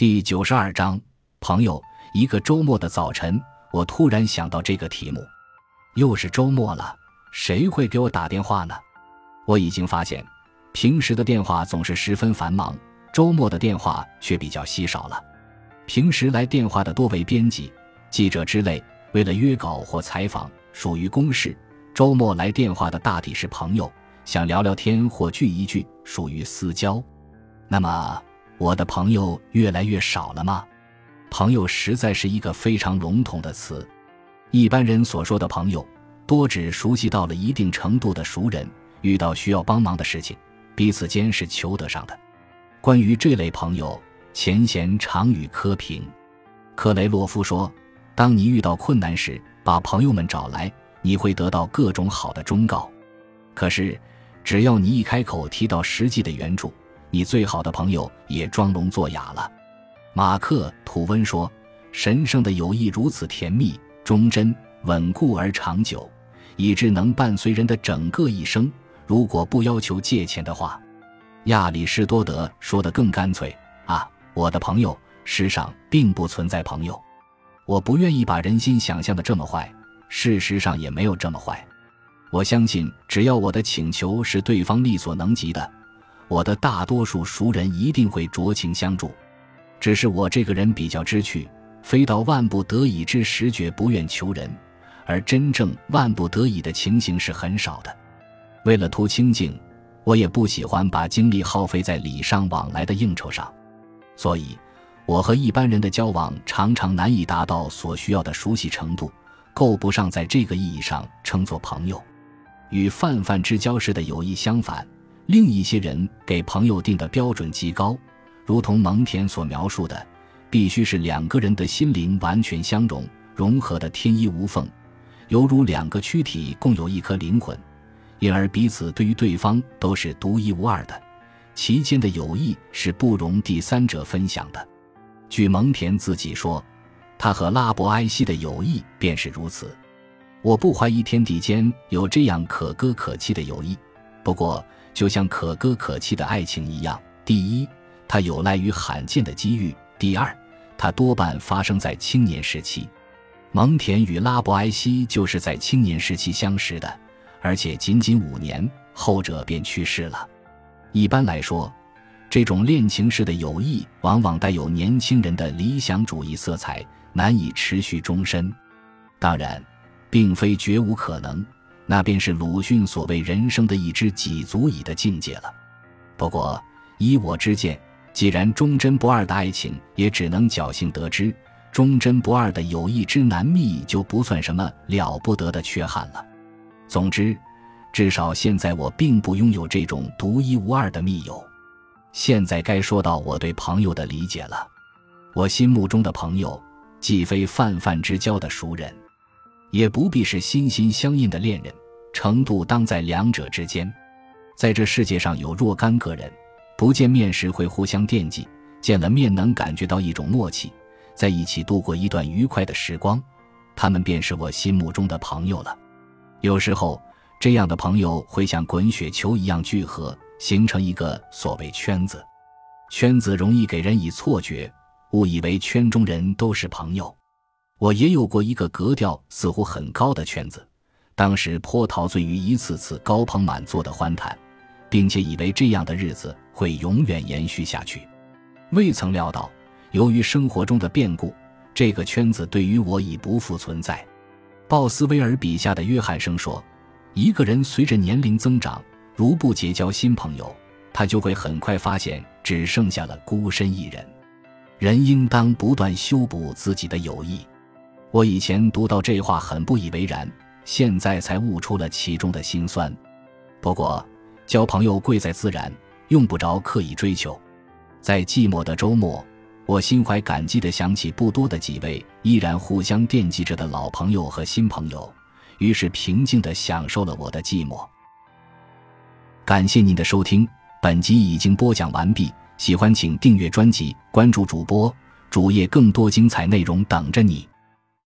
第九十二章朋友。一个周末的早晨，我突然想到这个题目。又是周末了，谁会给我打电话呢？我已经发现，平时的电话总是十分繁忙，周末的电话却比较稀少了。平时来电话的多为编辑、记者之类，为了约稿或采访，属于公事；周末来电话的大抵是朋友，想聊聊天或聚一聚，属于私交。那么，我的朋友越来越少了吗？朋友实在是一个非常笼统的词，一般人所说的朋友，多指熟悉到了一定程度的熟人，遇到需要帮忙的事情，彼此间是求得上的。关于这类朋友，前贤常与柯平、克雷洛夫说：“当你遇到困难时，把朋友们找来，你会得到各种好的忠告。可是，只要你一开口提到实际的援助，你最好的朋友也装聋作哑了。”马克·吐温说：“神圣的友谊如此甜蜜、忠贞、稳固而长久，以致能伴随人的整个一生。如果不要求借钱的话。”亚里士多德说的更干脆：“啊，我的朋友，世上并不存在朋友。我不愿意把人心想象的这么坏，事实上也没有这么坏。我相信，只要我的请求是对方力所能及的，我的大多数熟人一定会酌情相助。”只是我这个人比较知趣，非到万不得已之时绝不愿求人，而真正万不得已的情形是很少的。为了图清静，我也不喜欢把精力耗费在礼尚往来的应酬上，所以，我和一般人的交往常常难以达到所需要的熟悉程度，够不上在这个意义上称作朋友。与泛泛之交式的友谊相反，另一些人给朋友定的标准极高。如同蒙恬所描述的，必须是两个人的心灵完全相融，融合的天衣无缝，犹如两个躯体共有一颗灵魂，因而彼此对于对方都是独一无二的，其间的友谊是不容第三者分享的。据蒙恬自己说，他和拉伯埃西的友谊便是如此。我不怀疑天地间有这样可歌可泣的友谊，不过就像可歌可泣的爱情一样，第一。它有赖于罕见的机遇。第二，它多半发生在青年时期。蒙恬与拉伯埃西就是在青年时期相识的，而且仅仅五年，后者便去世了。一般来说，这种恋情式的友谊往往带有年轻人的理想主义色彩，难以持续终身。当然，并非绝无可能，那便是鲁迅所谓人生的一知己足矣的境界了。不过，依我之见，既然忠贞不二的爱情也只能侥幸得知，忠贞不二的友谊之难觅就不算什么了不得的缺憾了。总之，至少现在我并不拥有这种独一无二的密友。现在该说到我对朋友的理解了。我心目中的朋友，既非泛泛之交的熟人，也不必是心心相印的恋人，程度当在两者之间。在这世界上有若干个人。不见面时会互相惦记，见了面能感觉到一种默契，在一起度过一段愉快的时光，他们便是我心目中的朋友了。有时候，这样的朋友会像滚雪球一样聚合，形成一个所谓圈子。圈子容易给人以错觉，误以为圈中人都是朋友。我也有过一个格调似乎很高的圈子，当时颇陶醉于一次次高朋满座的欢谈。并且以为这样的日子会永远延续下去，未曾料到，由于生活中的变故，这个圈子对于我已不复存在。鲍斯威尔笔下的约翰生说：“一个人随着年龄增长，如不结交新朋友，他就会很快发现只剩下了孤身一人。人应当不断修补自己的友谊。”我以前读到这话很不以为然，现在才悟出了其中的辛酸。不过，交朋友贵在自然，用不着刻意追求。在寂寞的周末，我心怀感激地想起不多的几位依然互相惦记着的老朋友和新朋友，于是平静地享受了我的寂寞。感谢您的收听，本集已经播讲完毕。喜欢请订阅专辑，关注主播主页，更多精彩内容等着你。